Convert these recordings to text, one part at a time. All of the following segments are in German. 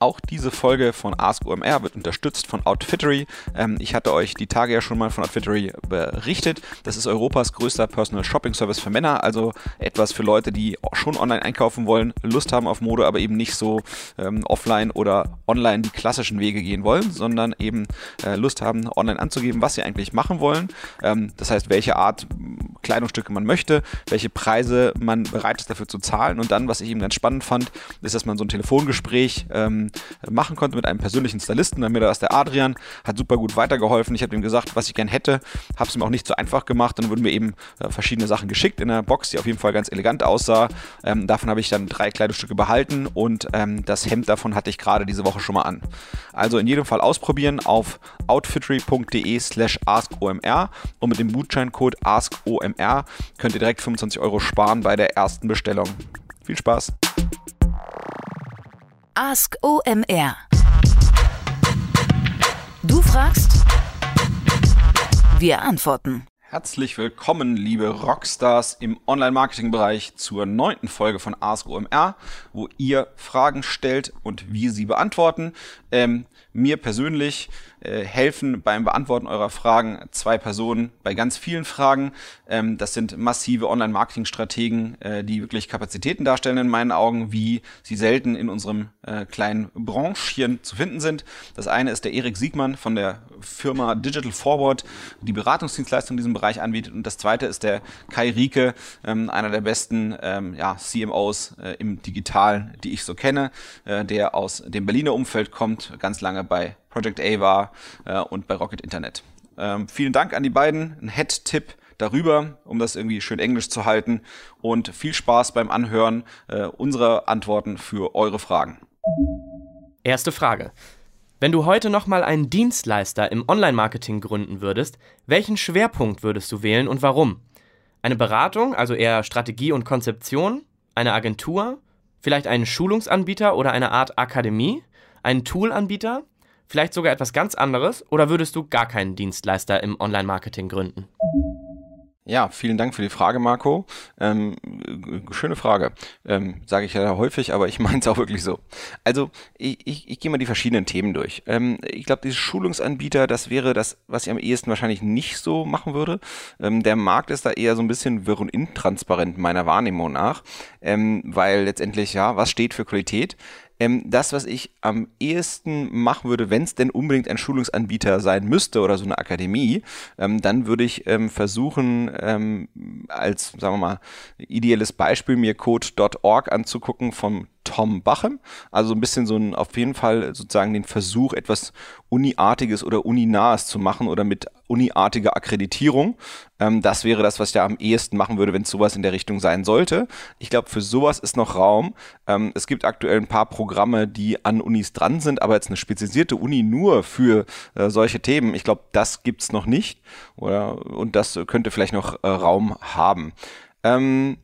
auch diese Folge von Ask OMR wird unterstützt von Outfittery. Ähm, ich hatte euch die Tage ja schon mal von Outfittery berichtet. Das ist Europas größter Personal Shopping Service für Männer, also etwas für Leute, die schon online einkaufen wollen, Lust haben auf Mode, aber eben nicht so ähm, offline oder online die klassischen Wege gehen wollen, sondern eben äh, Lust haben, online anzugeben, was sie eigentlich machen wollen. Ähm, das heißt, welche Art Kleidungsstücke man möchte, welche Preise man bereit ist dafür zu zahlen. Und dann, was ich eben ganz spannend fand, ist, dass man so ein Telefongespräch ähm, machen konnte mit einem persönlichen Stylisten. Bei mir da ist der Adrian, hat super gut weitergeholfen. Ich habe ihm gesagt, was ich gern hätte, habe es ihm auch nicht so einfach gemacht. Dann wurden mir eben äh, verschiedene Sachen geschickt in einer Box, die auf jeden Fall ganz elegant aussah. Ähm, davon habe ich dann drei Kleidungsstücke behalten und ähm, das Hemd davon hatte ich gerade diese Woche schon mal an. Also in jedem Fall ausprobieren auf outfittery.de slash askomr und mit dem Gutscheincode askomr könnt ihr direkt 25 Euro sparen bei der ersten Bestellung. Viel Spaß! Ask OMR. Du fragst, wir antworten. Herzlich willkommen, liebe Rockstars im Online-Marketing-Bereich zur neunten Folge von Ask OMR, wo ihr Fragen stellt und wir sie beantworten. Ähm, mir persönlich äh, helfen beim Beantworten eurer Fragen zwei Personen bei ganz vielen Fragen. Ähm, das sind massive Online-Marketing-Strategen, äh, die wirklich Kapazitäten darstellen in meinen Augen, wie sie selten in unserem äh, kleinen Branchchen zu finden sind. Das eine ist der Erik Siegmann von der Firma Digital Forward, die Beratungsdienstleistung in diesem Bereich anbietet. Und das zweite ist der Kai Rieke, ähm, einer der besten ähm, ja, CMOs äh, im Digitalen, die ich so kenne, äh, der aus dem Berliner Umfeld kommt, ganz lange bei Project A war äh, und bei Rocket Internet. Ähm, vielen Dank an die beiden. Ein Head-Tipp darüber, um das irgendwie schön englisch zu halten. Und viel Spaß beim Anhören äh, unserer Antworten für eure Fragen. Erste Frage. Wenn du heute nochmal einen Dienstleister im Online-Marketing gründen würdest, welchen Schwerpunkt würdest du wählen und warum? Eine Beratung, also eher Strategie und Konzeption? Eine Agentur? Vielleicht einen Schulungsanbieter oder eine Art Akademie? Einen Toolanbieter? Vielleicht sogar etwas ganz anderes? Oder würdest du gar keinen Dienstleister im Online-Marketing gründen? Ja, vielen Dank für die Frage, Marco. Ähm, schöne Frage. Ähm, Sage ich ja häufig, aber ich meine es auch wirklich so. Also, ich, ich, ich gehe mal die verschiedenen Themen durch. Ähm, ich glaube, diese Schulungsanbieter, das wäre das, was ich am ehesten wahrscheinlich nicht so machen würde. Ähm, der Markt ist da eher so ein bisschen wirr und intransparent meiner Wahrnehmung nach, ähm, weil letztendlich, ja, was steht für Qualität? Ähm, das, was ich am ehesten machen würde, wenn es denn unbedingt ein Schulungsanbieter sein müsste oder so eine Akademie, ähm, dann würde ich ähm, versuchen, ähm, als, sagen wir mal, ideelles Beispiel mir code.org anzugucken vom Tom Bachem. Also ein bisschen so ein, auf jeden Fall sozusagen den Versuch, etwas Uniartiges oder Uninahes zu machen oder mit uniartiger Akkreditierung. Ähm, das wäre das, was ich da am ehesten machen würde, wenn es sowas in der Richtung sein sollte. Ich glaube, für sowas ist noch Raum. Ähm, es gibt aktuell ein paar Programme, die an Unis dran sind, aber jetzt eine spezialisierte Uni nur für äh, solche Themen, ich glaube, das gibt es noch nicht. Oder, und das könnte vielleicht noch äh, Raum haben. Ähm,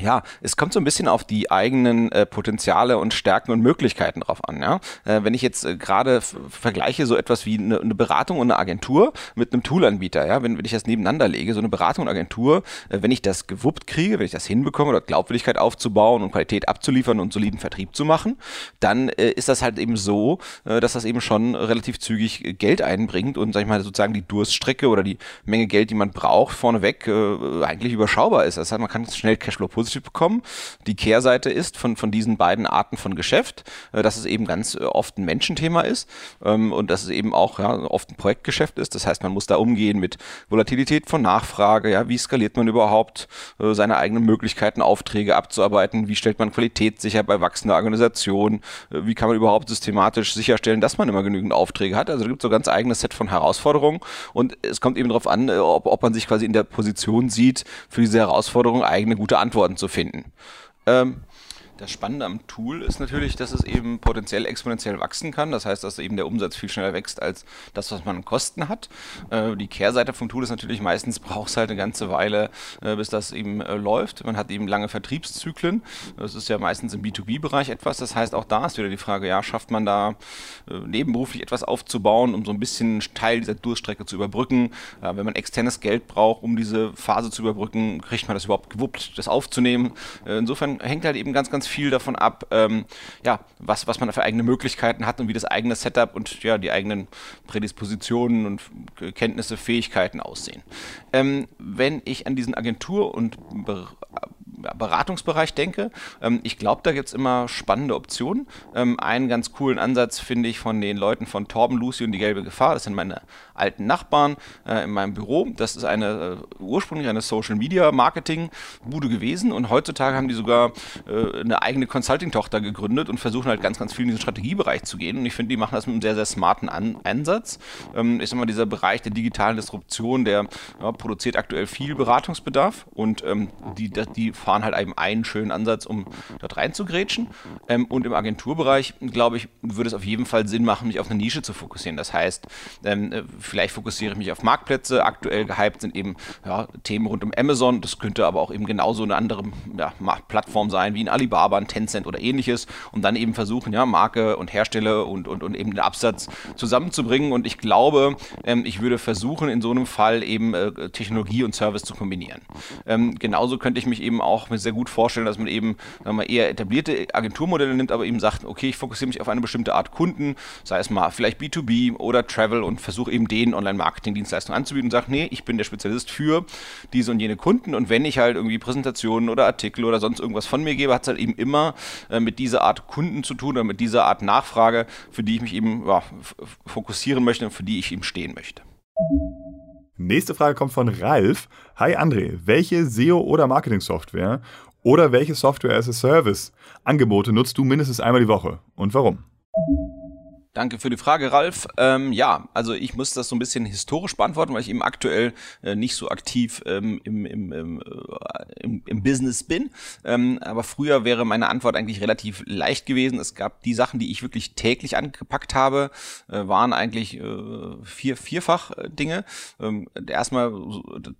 ja, es kommt so ein bisschen auf die eigenen äh, Potenziale und Stärken und Möglichkeiten drauf an. Ja? Äh, wenn ich jetzt äh, gerade vergleiche so etwas wie eine, eine, Beratung und eine Agentur mit einem Toolanbieter, ja, wenn, wenn ich das nebeneinander lege, so eine Beratung und Agentur, äh, wenn ich das gewuppt kriege, wenn ich das hinbekomme oder Glaubwürdigkeit aufzubauen und Qualität abzuliefern und soliden Vertrieb zu machen, dann äh, ist das halt eben so, äh, dass das eben schon relativ zügig Geld einbringt und sag ich mal sozusagen die Durststrecke oder die Menge Geld, die man braucht, vorneweg eigentlich überschaubar ist. Das heißt, man kann schnell Cashflow positiv bekommen. Die Kehrseite ist von, von diesen beiden Arten von Geschäft, äh, dass es eben ganz äh, oft ein Menschenthema ist ähm, und dass es eben auch ja, oft ein Projektgeschäft ist. Das heißt, man muss da umgehen mit Volatilität von Nachfrage. Ja, wie skaliert man überhaupt äh, seine eigenen Möglichkeiten, Aufträge abzuarbeiten? Wie stellt man Qualität sicher bei wachsender Organisation? Wie kann man überhaupt systematisch sicherstellen, dass man immer genügend Aufträge hat? Also da gibt es so ein ganz eigenes Set von Herausforderungen und es kommt eben darauf an, ob, ob man sich quasi in der Position sieht, für diese Herausforderung eigene gute Antworten zu finden. Ähm, das Spannende am Tool ist natürlich, dass es eben potenziell exponentiell wachsen kann. Das heißt, dass eben der Umsatz viel schneller wächst als das, was man an Kosten hat. Äh, die Kehrseite vom Tool ist natürlich meistens braucht es halt eine ganze Weile, äh, bis das eben äh, läuft. Man hat eben lange Vertriebszyklen. Das ist ja meistens im B2B-Bereich etwas. Das heißt, auch da ist wieder die Frage, ja, schafft man da äh, nebenberuflich etwas aufzubauen, um so ein bisschen Teil dieser Durststrecke zu überbrücken. Wenn man externes Geld braucht, um diese Phase zu überbrücken, kriegt man das überhaupt gewuppt, das aufzunehmen. Äh, insofern hängt halt eben ganz, ganz ganz viel davon ab, ähm, ja, was, was man für eigene Möglichkeiten hat und wie das eigene Setup und ja, die eigenen Prädispositionen und Kenntnisse, Fähigkeiten aussehen. Ähm, wenn ich an diesen Agentur- und Beratungsbereich denke. Ähm, ich glaube, da gibt es immer spannende Optionen. Ähm, einen ganz coolen Ansatz finde ich von den Leuten von Torben, Lucy und die gelbe Gefahr. Das sind meine alten Nachbarn äh, in meinem Büro. Das ist eine äh, ursprünglich eine Social Media Marketing Bude gewesen und heutzutage haben die sogar äh, eine eigene Consulting-Tochter gegründet und versuchen halt ganz, ganz viel in diesen Strategiebereich zu gehen. Und ich finde, die machen das mit einem sehr, sehr smarten An Ansatz. Ähm, ich sag dieser Bereich der digitalen Disruption, der ja, produziert aktuell viel Beratungsbedarf und ähm, die, die fahren halt eben einen schönen Ansatz, um dort reinzugrätschen. Ähm, und im Agenturbereich, glaube ich, würde es auf jeden Fall Sinn machen, mich auf eine Nische zu fokussieren. Das heißt, ähm, äh, vielleicht fokussiere ich mich auf Marktplätze. Aktuell gehypt sind eben ja, Themen rund um Amazon. Das könnte aber auch eben genauso eine andere ja, Plattform sein, wie ein Alibaba, ein Tencent oder ähnliches. Und dann eben versuchen, ja, Marke und Hersteller und, und, und eben den Absatz zusammenzubringen. Und ich glaube, ähm, ich würde versuchen, in so einem Fall eben äh, Technologie und Service zu kombinieren. Ähm, genauso könnte ich mich eben auch sehr gut vorstellen, dass man eben sagen wir, eher etablierte Agenturmodelle nimmt, aber eben sagt, okay, ich fokussiere mich auf eine bestimmte Art Kunden, sei es mal vielleicht B2B oder Travel und versuche eben denen Online-Marketing-Dienstleistungen anzubieten und sage, nee, ich bin der Spezialist für diese und jene Kunden und wenn ich halt irgendwie Präsentationen oder Artikel oder sonst irgendwas von mir gebe, hat es halt eben immer äh, mit dieser Art Kunden zu tun oder mit dieser Art Nachfrage, für die ich mich eben ja, fokussieren möchte und für die ich eben stehen möchte. Nächste Frage kommt von Ralf. Hi André, welche SEO- oder Marketing-Software oder welche Software as a Service Angebote nutzt du mindestens einmal die Woche und warum? Danke für die Frage, Ralf. Ähm, ja, also ich muss das so ein bisschen historisch beantworten, weil ich eben aktuell äh, nicht so aktiv ähm, im, im, im, äh, im, im, Business bin. Ähm, aber früher wäre meine Antwort eigentlich relativ leicht gewesen. Es gab die Sachen, die ich wirklich täglich angepackt habe, äh, waren eigentlich äh, vier, vierfach äh, Dinge. Ähm, erstmal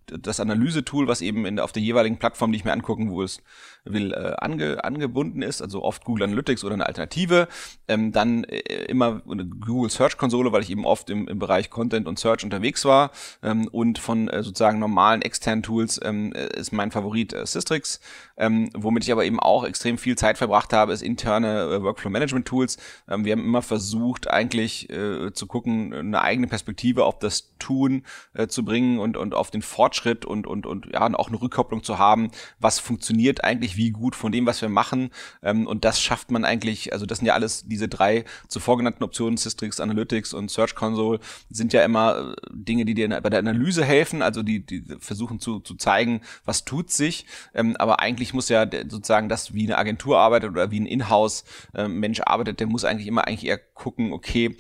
das Analyse-Tool, was eben in, auf der jeweiligen Plattform, die ich mir angucken es will, äh, ange, angebunden ist, also oft Google Analytics oder eine Alternative. Ähm, dann äh, immer eine Google Search Konsole, weil ich eben oft im, im Bereich Content und Search unterwegs war. Ähm, und von äh, sozusagen normalen externen Tools ähm, äh, ist mein Favorit äh, Systrix. Ähm, womit ich aber eben auch extrem viel Zeit verbracht habe, ist interne äh, Workflow Management Tools. Ähm, wir haben immer versucht, eigentlich äh, zu gucken, eine eigene Perspektive auf das Tun äh, zu bringen und, und auf den Fortschritt und, und, und ja, auch eine Rückkopplung zu haben, was funktioniert eigentlich wie gut von dem, was wir machen. Ähm, und das schafft man eigentlich, also das sind ja alles diese drei zuvor genannten Optionen, Systrix, Analytics und Search Console, sind ja immer äh, Dinge, die dir bei der Analyse helfen, also die, die versuchen zu, zu zeigen, was tut sich. Ähm, aber eigentlich muss ja sozusagen das, wie eine Agentur arbeitet oder wie ein Inhouse-Mensch äh, arbeitet, der muss eigentlich immer eigentlich eher gucken, okay,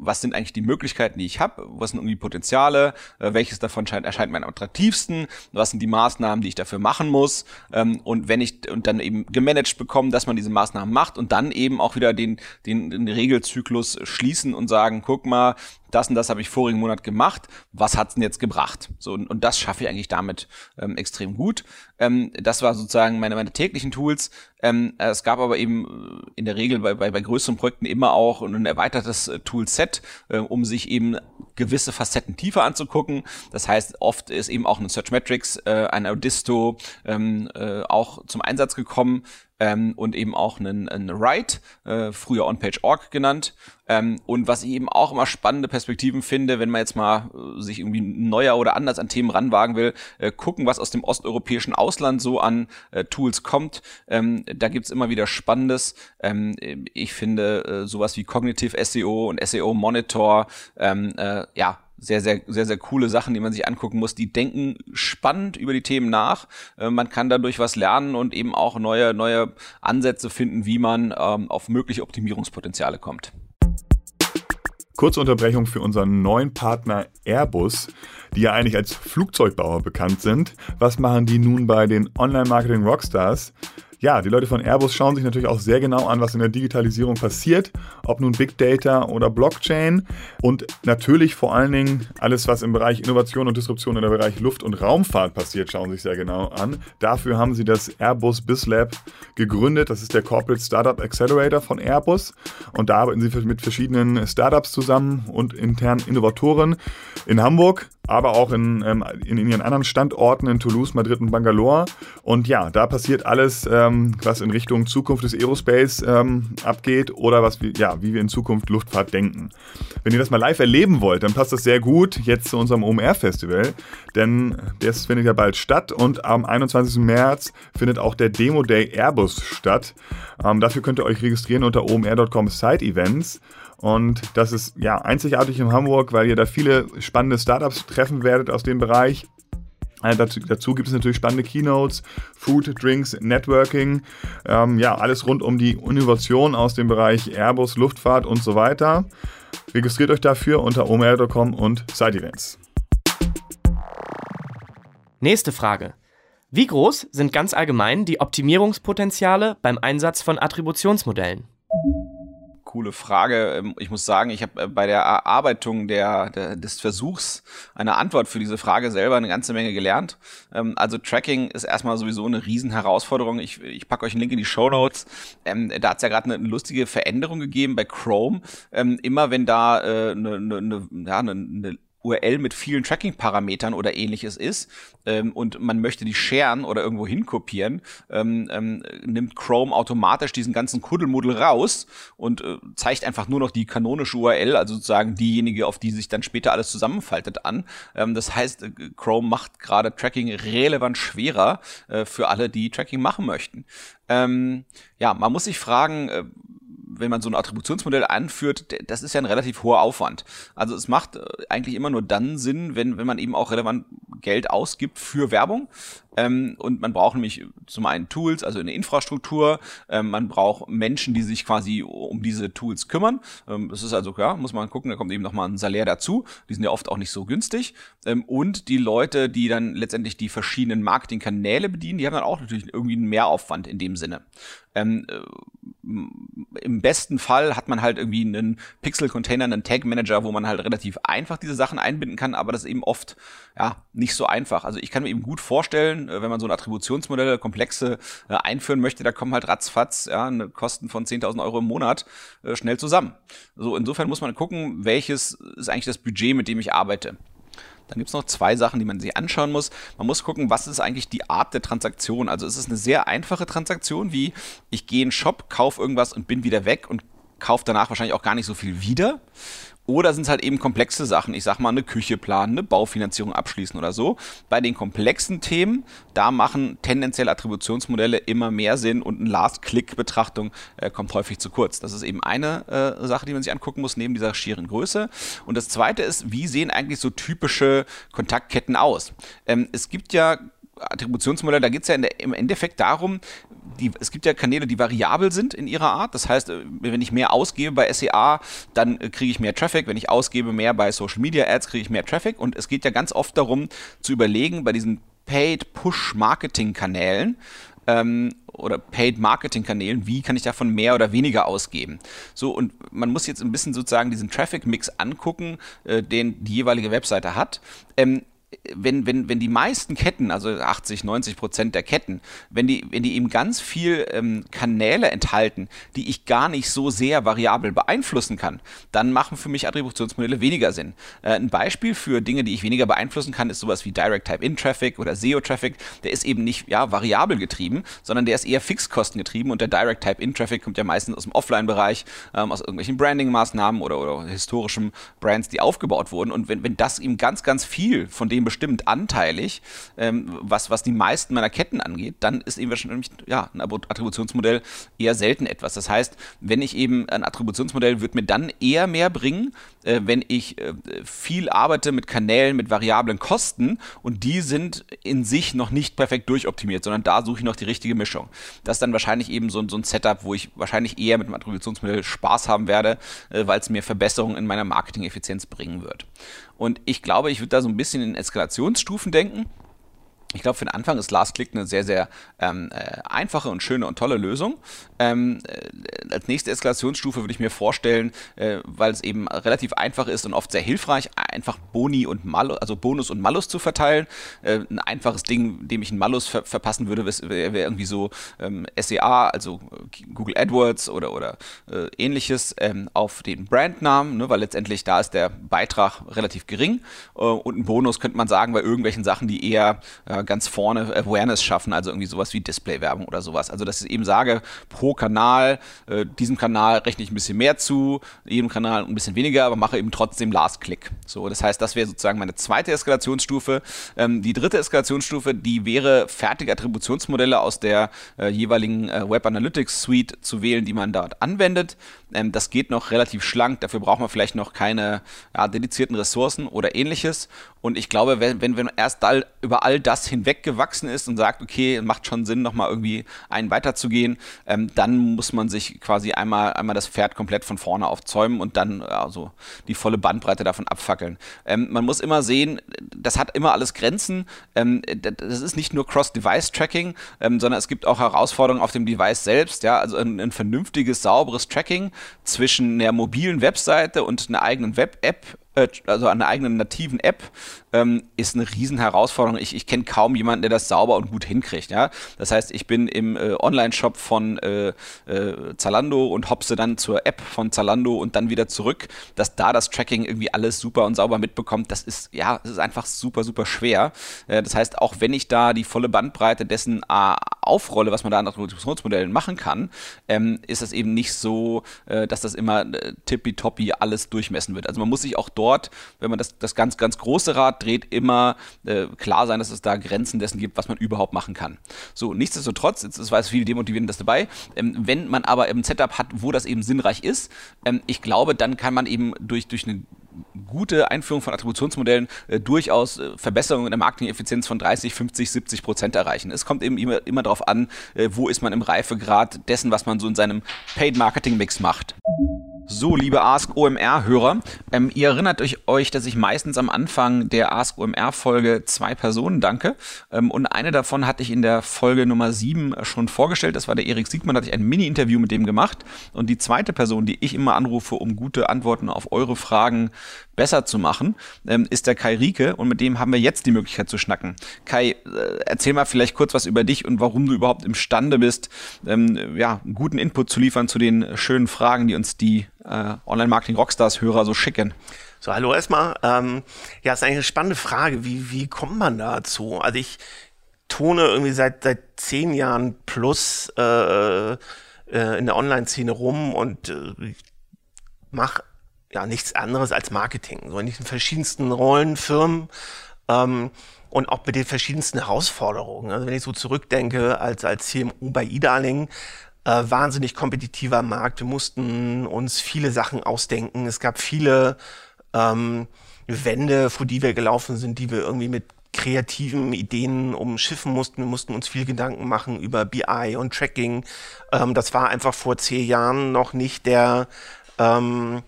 was sind eigentlich die Möglichkeiten, die ich habe, was sind irgendwie Potenziale, äh, welches davon scheint, erscheint mir am attraktivsten, was sind die Maßnahmen, die ich dafür machen muss? Ähm, und wenn ich und dann eben gemanagt bekomme, dass man diese Maßnahmen macht und dann eben auch wieder den, den, den Regelzyklus schließen und sagen, guck mal, das und das habe ich vorigen Monat gemacht, was hat's denn jetzt gebracht? So, und, und das schaffe ich eigentlich damit ähm, extrem gut. Ähm, das war sozusagen meine, meine täglichen Tools. Ähm, es gab aber eben in der Regel bei, bei, bei größeren Projekten immer auch ein erweitertes äh, Toolset, äh, um sich eben gewisse Facetten tiefer anzugucken. Das heißt, oft ist eben auch ein Searchmetrics, äh, ein Audisto ähm, äh, auch zum Einsatz gekommen ähm, und eben auch einen, einen Write, äh, früher OnPage.org genannt. Ähm, und was ich eben auch immer spannende Perspektiven finde, wenn man jetzt mal äh, sich irgendwie neuer oder anders an Themen ranwagen will, äh, gucken, was aus dem osteuropäischen Ausland so an äh, Tools kommt. Ähm, da gibt's immer wieder Spannendes. Ähm, ich finde äh, sowas wie Cognitive SEO und SEO Monitor, ähm, äh, ja, sehr, sehr, sehr, sehr coole Sachen, die man sich angucken muss. Die denken spannend über die Themen nach. Äh, man kann dadurch was lernen und eben auch neue, neue Ansätze finden, wie man ähm, auf mögliche Optimierungspotenziale kommt. Kurze Unterbrechung für unseren neuen Partner Airbus, die ja eigentlich als Flugzeugbauer bekannt sind. Was machen die nun bei den Online-Marketing Rockstars? Ja, die Leute von Airbus schauen sich natürlich auch sehr genau an, was in der Digitalisierung passiert, ob nun Big Data oder Blockchain und natürlich vor allen Dingen alles, was im Bereich Innovation und Disruption in der Bereich Luft- und Raumfahrt passiert, schauen sich sehr genau an. Dafür haben sie das Airbus BizLab gegründet. Das ist der Corporate Startup Accelerator von Airbus und da arbeiten sie mit verschiedenen Startups zusammen und internen Innovatoren in Hamburg aber auch in, ähm, in, in, ihren anderen Standorten in Toulouse, Madrid und Bangalore. Und ja, da passiert alles, ähm, was in Richtung Zukunft des Aerospace ähm, abgeht oder was wir, ja, wie wir in Zukunft Luftfahrt denken. Wenn ihr das mal live erleben wollt, dann passt das sehr gut jetzt zu unserem OMR-Festival, denn das findet ja bald statt und am 21. März findet auch der Demo Day Airbus statt. Ähm, dafür könnt ihr euch registrieren unter omr.com Site Events. Und das ist ja einzigartig in Hamburg, weil ihr da viele spannende Startups treffen werdet aus dem Bereich. Also dazu, dazu, gibt es natürlich spannende Keynotes, Food, Drinks, Networking, ähm, ja, alles rund um die Innovation aus dem Bereich Airbus, Luftfahrt und so weiter. Registriert euch dafür unter omr.com und Side Events. Nächste Frage. Wie groß sind ganz allgemein die Optimierungspotenziale beim Einsatz von Attributionsmodellen? Coole Frage. Ähm, ich muss sagen, ich habe äh, bei der Erarbeitung der, der, des Versuchs einer Antwort für diese Frage selber eine ganze Menge gelernt. Ähm, also Tracking ist erstmal sowieso eine Riesenherausforderung. Ich, ich packe euch einen Link in die Show Notes. Ähm, da hat es ja gerade eine lustige Veränderung gegeben bei Chrome. immer wenn da äh, eine, eine, eine, ja, eine, eine URL mit vielen Tracking-Parametern oder ähnliches ist ähm, und man möchte die sharen oder irgendwo hinkopieren, ähm, ähm, nimmt Chrome automatisch diesen ganzen Kuddelmuddel raus und äh, zeigt einfach nur noch die kanonische URL, also sozusagen diejenige, auf die sich dann später alles zusammenfaltet an. Ähm, das heißt, äh, Chrome macht gerade Tracking relevant schwerer äh, für alle, die Tracking machen möchten. Ähm, ja, man muss sich fragen, äh, wenn man so ein Attributionsmodell anführt, das ist ja ein relativ hoher Aufwand. Also es macht äh, eigentlich immer nur dann Sinn, wenn, wenn man eben auch relevant Geld ausgibt für Werbung. Ähm, und man braucht nämlich zum einen Tools, also eine Infrastruktur. Ähm, man braucht Menschen, die sich quasi um diese Tools kümmern. Ähm, das ist also, ja, muss man gucken, da kommt eben nochmal ein Salär dazu. Die sind ja oft auch nicht so günstig. Ähm, und die Leute, die dann letztendlich die verschiedenen Marketingkanäle bedienen, die haben dann auch natürlich irgendwie einen Mehraufwand in dem Sinne. Ähm, äh, Im besten Fall hat man halt irgendwie einen Pixel-Container, einen Tag-Manager, wo man halt relativ einfach diese Sachen einbinden kann, aber das ist eben oft ja nicht so einfach. Also ich kann mir eben gut vorstellen, äh, wenn man so ein Attributionsmodell komplexe äh, einführen möchte, da kommen halt ratzfatz ja, eine Kosten von 10.000 Euro im Monat äh, schnell zusammen. So insofern muss man gucken, welches ist eigentlich das Budget, mit dem ich arbeite. Dann gibt es noch zwei Sachen, die man sich anschauen muss. Man muss gucken, was ist eigentlich die Art der Transaktion. Also ist es eine sehr einfache Transaktion, wie ich gehe in den Shop, kaufe irgendwas und bin wieder weg und kaufe danach wahrscheinlich auch gar nicht so viel wieder. Oder sind es halt eben komplexe Sachen? Ich sag mal, eine Küche planen, eine Baufinanzierung abschließen oder so. Bei den komplexen Themen, da machen tendenziell Attributionsmodelle immer mehr Sinn und eine Last-Click-Betrachtung äh, kommt häufig zu kurz. Das ist eben eine äh, Sache, die man sich angucken muss, neben dieser schieren Größe. Und das zweite ist, wie sehen eigentlich so typische Kontaktketten aus? Ähm, es gibt ja Attributionsmodelle, da geht es ja der, im Endeffekt darum, die, es gibt ja Kanäle, die variabel sind in ihrer Art. Das heißt, äh, wenn ich mehr ausgebe bei SEA, dann äh, kriege ich mehr Traffic. Wenn ich ausgebe mehr bei Social Media Ads, kriege ich mehr Traffic. Und es geht ja ganz oft darum, zu überlegen, bei diesen Paid Push Marketing Kanälen, ähm, oder Paid Marketing Kanälen, wie kann ich davon mehr oder weniger ausgeben? So, und man muss jetzt ein bisschen sozusagen diesen Traffic Mix angucken, äh, den die jeweilige Webseite hat. Ähm, wenn, wenn, wenn die meisten Ketten, also 80, 90 Prozent der Ketten, wenn die, wenn die eben ganz viel ähm, Kanäle enthalten, die ich gar nicht so sehr variabel beeinflussen kann, dann machen für mich Attributionsmodelle weniger Sinn. Äh, ein Beispiel für Dinge, die ich weniger beeinflussen kann, ist sowas wie Direct Type In Traffic oder SEO Traffic. Der ist eben nicht ja, variabel getrieben, sondern der ist eher Fixkosten getrieben und der Direct Type In Traffic kommt ja meistens aus dem Offline-Bereich, ähm, aus irgendwelchen Branding-Maßnahmen oder, oder historischen Brands, die aufgebaut wurden. Und wenn, wenn das eben ganz, ganz viel von dem bestimmt anteilig, ähm, was, was die meisten meiner Ketten angeht, dann ist eben wahrscheinlich ja, ein Attributionsmodell eher selten etwas. Das heißt, wenn ich eben ein Attributionsmodell wird mir dann eher mehr bringen, äh, wenn ich äh, viel arbeite mit Kanälen mit variablen Kosten und die sind in sich noch nicht perfekt durchoptimiert, sondern da suche ich noch die richtige Mischung. Das ist dann wahrscheinlich eben so, so ein Setup, wo ich wahrscheinlich eher mit dem Attributionsmodell Spaß haben werde, äh, weil es mir Verbesserungen in meiner Marketing-Effizienz bringen wird. Und ich glaube, ich würde da so ein bisschen in Eskalationsstufen denken. Ich glaube, für den Anfang ist Last Click eine sehr, sehr ähm, äh, einfache und schöne und tolle Lösung. Ähm, äh, als nächste Eskalationsstufe würde ich mir vorstellen, äh, weil es eben relativ einfach ist und oft sehr hilfreich, einfach Boni und Malus, also Bonus und Malus zu verteilen. Äh, ein einfaches Ding, dem ich einen Malus ver verpassen würde, wäre wär irgendwie so ähm, SEA, also Google AdWords oder, oder äh, ähnliches ähm, auf den Brandnamen, ne, weil letztendlich da ist der Beitrag relativ gering äh, und ein Bonus könnte man sagen bei irgendwelchen Sachen, die eher ganz vorne Awareness schaffen, also irgendwie sowas wie Displaywerbung oder sowas. Also dass ich eben sage, pro Kanal, äh, diesem Kanal rechne ich ein bisschen mehr zu, jedem Kanal ein bisschen weniger, aber mache eben trotzdem Last Click. So, das heißt, das wäre sozusagen meine zweite Eskalationsstufe. Ähm, die dritte Eskalationsstufe, die wäre fertige Attributionsmodelle aus der äh, jeweiligen äh, Web Analytics Suite zu wählen, die man dort anwendet. Ähm, das geht noch relativ schlank, dafür braucht man vielleicht noch keine ja, dedizierten Ressourcen oder ähnliches. Und ich glaube, wenn, wenn, wenn erst all, über all das hinweggewachsen ist und sagt, okay, macht schon Sinn, nochmal irgendwie einen weiterzugehen, ähm, dann muss man sich quasi einmal, einmal das Pferd komplett von vorne aufzäumen und dann also die volle Bandbreite davon abfackeln. Ähm, man muss immer sehen, das hat immer alles Grenzen. Ähm, das ist nicht nur Cross-Device-Tracking, ähm, sondern es gibt auch Herausforderungen auf dem Device selbst. Ja, also ein, ein vernünftiges, sauberes Tracking zwischen der mobilen Webseite und einer eigenen Web-App äh, also einer eigenen nativen App, ähm, ist eine riesen Herausforderung. Ich, ich kenne kaum jemanden, der das sauber und gut hinkriegt. Ja? Das heißt, ich bin im äh, Online-Shop von äh, äh, Zalando und hopse dann zur App von Zalando und dann wieder zurück, dass da das Tracking irgendwie alles super und sauber mitbekommt. Das ist, ja, das ist einfach super, super schwer. Äh, das heißt, auch wenn ich da die volle Bandbreite dessen äh, aufrolle, was man da an Attributionsmodellen machen kann, ähm, ist das eben nicht so, dass das immer tippitoppi alles durchmessen wird. Also man muss sich auch dort, wenn man das, das ganz, ganz große Rad dreht, immer äh, klar sein, dass es da Grenzen dessen gibt, was man überhaupt machen kann. So, nichtsdestotrotz, jetzt war es viel Demotivierendes dabei, ähm, wenn man aber ein Setup hat, wo das eben sinnreich ist, ähm, ich glaube, dann kann man eben durch, durch eine gute Einführung von Attributionsmodellen äh, durchaus äh, Verbesserungen in der Marketing-Effizienz von 30, 50, 70 Prozent erreichen. Es kommt eben immer, immer darauf an, äh, wo ist man im Reifegrad dessen, was man so in seinem Paid-Marketing-Mix macht. So, liebe Ask OMR-Hörer, ähm, ihr erinnert euch, dass ich meistens am Anfang der Ask OMR-Folge zwei Personen danke. Ähm, und eine davon hatte ich in der Folge Nummer 7 schon vorgestellt. Das war der Erik Siegmann, da hatte ich ein Mini-Interview mit dem gemacht. Und die zweite Person, die ich immer anrufe, um gute Antworten auf eure Fragen besser zu machen, ähm, ist der Kai Rieke. Und mit dem haben wir jetzt die Möglichkeit zu schnacken. Kai, äh, erzähl mal vielleicht kurz was über dich und warum du überhaupt imstande bist, ähm, ja, guten Input zu liefern zu den schönen Fragen, die uns die äh, Online-Marketing-Rockstars-Hörer so schicken? So, hallo erstmal. Ähm, ja, ist eigentlich eine spannende Frage. Wie, wie kommt man dazu? Also ich tone irgendwie seit, seit zehn Jahren plus äh, äh, in der Online-Szene rum und äh, mache ja nichts anderes als Marketing. So in diesen verschiedensten Rollen, Firmen ähm, und auch mit den verschiedensten Herausforderungen. Also wenn ich so zurückdenke als, als CMU bei eDarling, äh, wahnsinnig kompetitiver Markt. Wir mussten uns viele Sachen ausdenken. Es gab viele ähm, Wände, vor die wir gelaufen sind, die wir irgendwie mit kreativen Ideen umschiffen mussten. Wir mussten uns viel Gedanken machen über BI und Tracking. Ähm, das war einfach vor zehn Jahren noch nicht der ähm,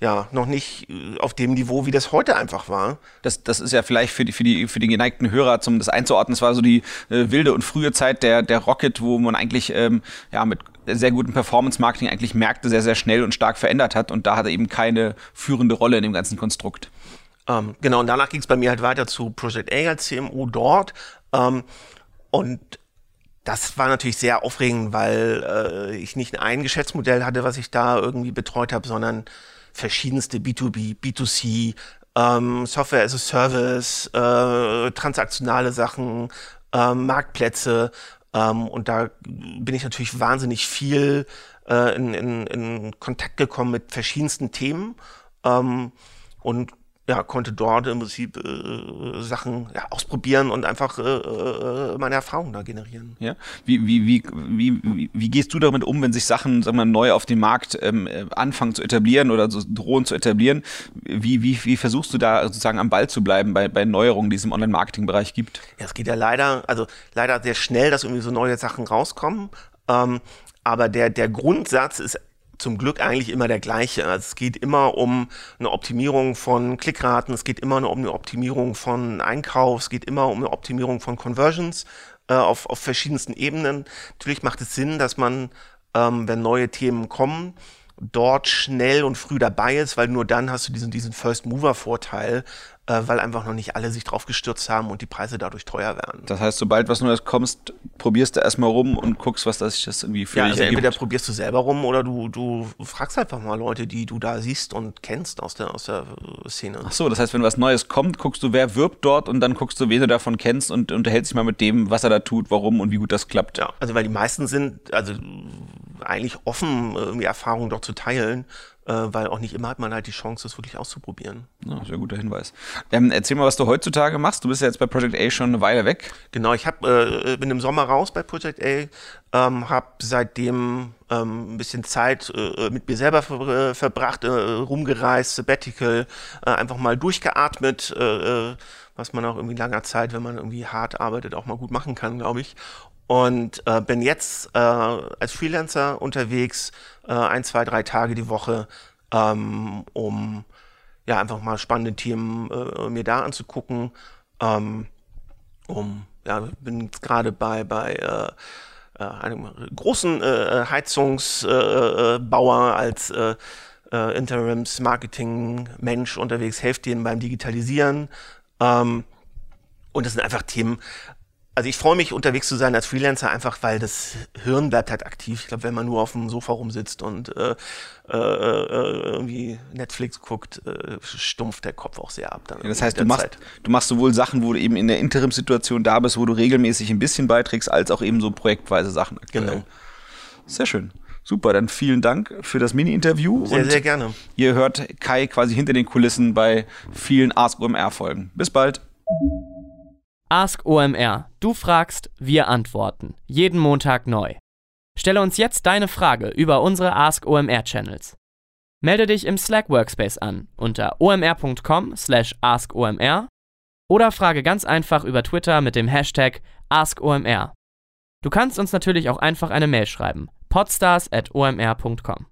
ja, noch nicht äh, auf dem Niveau, wie das heute einfach war. Das, das ist ja vielleicht für die, für die, für die geneigten Hörer, zum das einzuordnen, es war so die äh, wilde und frühe Zeit der, der Rocket, wo man eigentlich ähm, ja, mit sehr gutem Performance-Marketing eigentlich Märkte sehr, sehr schnell und stark verändert hat und da hat er eben keine führende Rolle in dem ganzen Konstrukt. Ähm, genau, und danach ging es bei mir halt weiter zu Project A als CMU dort. Ähm, und das war natürlich sehr aufregend, weil äh, ich nicht ein Geschäftsmodell hatte, was ich da irgendwie betreut habe, sondern verschiedenste B2B, B2C, ähm, Software as a Service, äh, transaktionale Sachen, ähm, Marktplätze. Ähm, und da bin ich natürlich wahnsinnig viel äh, in, in, in Kontakt gekommen mit verschiedensten Themen. Ähm, und ja, konnte dort im Prinzip äh, Sachen ja, ausprobieren und einfach äh, äh, meine Erfahrungen da generieren. Ja. Wie, wie, wie, wie, wie, gehst du damit um, wenn sich Sachen sagen wir, neu auf dem Markt ähm, anfangen zu etablieren oder so drohen zu etablieren? Wie, wie, wie versuchst du da sozusagen am Ball zu bleiben bei, bei Neuerungen, die es im Online-Marketing-Bereich gibt? Ja, es geht ja leider, also leider sehr schnell, dass irgendwie so neue Sachen rauskommen. Ähm, aber der, der Grundsatz ist zum Glück eigentlich immer der gleiche. Also es geht immer um eine Optimierung von Klickraten, es geht immer um eine Optimierung von Einkauf, es geht immer um eine Optimierung von Conversions äh, auf, auf verschiedensten Ebenen. Natürlich macht es Sinn, dass man, ähm, wenn neue Themen kommen, dort schnell und früh dabei ist, weil nur dann hast du diesen, diesen First-Mover-Vorteil, äh, weil einfach noch nicht alle sich drauf gestürzt haben und die Preise dadurch teuer werden. Das heißt, sobald was Neues kommst, probierst du erstmal rum und guckst, was das, das irgendwie für ja, dich also ergibt. entweder probierst du selber rum oder du, du fragst einfach mal Leute, die du da siehst und kennst aus der, aus der äh, Szene. Ach so, das heißt, wenn was Neues kommt, guckst du, wer wirbt dort und dann guckst du, wen du davon kennst und unterhältst dich mal mit dem, was er da tut, warum und wie gut das klappt. Ja, also weil die meisten sind also eigentlich offen, irgendwie Erfahrungen dort zu teilen, äh, weil auch nicht immer hat man halt die Chance, das wirklich auszuprobieren. Ja, sehr guter Hinweis. Ähm, erzähl mal, was du heutzutage machst. Du bist ja jetzt bei Project A schon eine Weile weg. Genau, ich hab, äh, bin im Sommer raus bei Project A, ähm, habe seitdem ähm, ein bisschen Zeit äh, mit mir selber ver äh, verbracht, äh, rumgereist, Sabbatical, äh, einfach mal durchgeatmet, äh, äh, was man auch irgendwie langer Zeit, wenn man irgendwie hart arbeitet, auch mal gut machen kann, glaube ich. Und äh, bin jetzt äh, als Freelancer unterwegs, äh, ein, zwei, drei Tage die Woche, ähm, um ja einfach mal spannende Themen äh, mir da anzugucken. Ähm, um, ja, bin jetzt gerade bei, bei äh, äh, einem großen Heizungsbauer Bauer als Interims-Marketing-Mensch unterwegs, helfe denen beim Digitalisieren. Ähm, und das sind einfach Themen, also ich freue mich, unterwegs zu sein als Freelancer, einfach weil das Hirn bleibt halt aktiv. Ich glaube, wenn man nur auf dem Sofa rumsitzt und äh, äh, äh, irgendwie Netflix guckt, äh, stumpft der Kopf auch sehr ab. Dann Ja, das heißt, du machst, Zeit. du machst sowohl Sachen, wo du eben in der Interimsituation da bist, wo du regelmäßig ein bisschen beiträgst, als auch eben so projektweise Sachen aktuell. Genau. Sehr schön. Super, dann vielen Dank für das Mini-Interview. Sehr, sehr gerne. Ihr hört Kai quasi hinter den Kulissen bei vielen Ask OMR-Folgen. Bis bald. Ask OMR. Du fragst, wir antworten. Jeden Montag neu. Stelle uns jetzt deine Frage über unsere Ask OMR Channels. Melde dich im Slack Workspace an unter omr.com/askomr oder frage ganz einfach über Twitter mit dem Hashtag AskOMR. Du kannst uns natürlich auch einfach eine Mail schreiben. podstars@omr.com.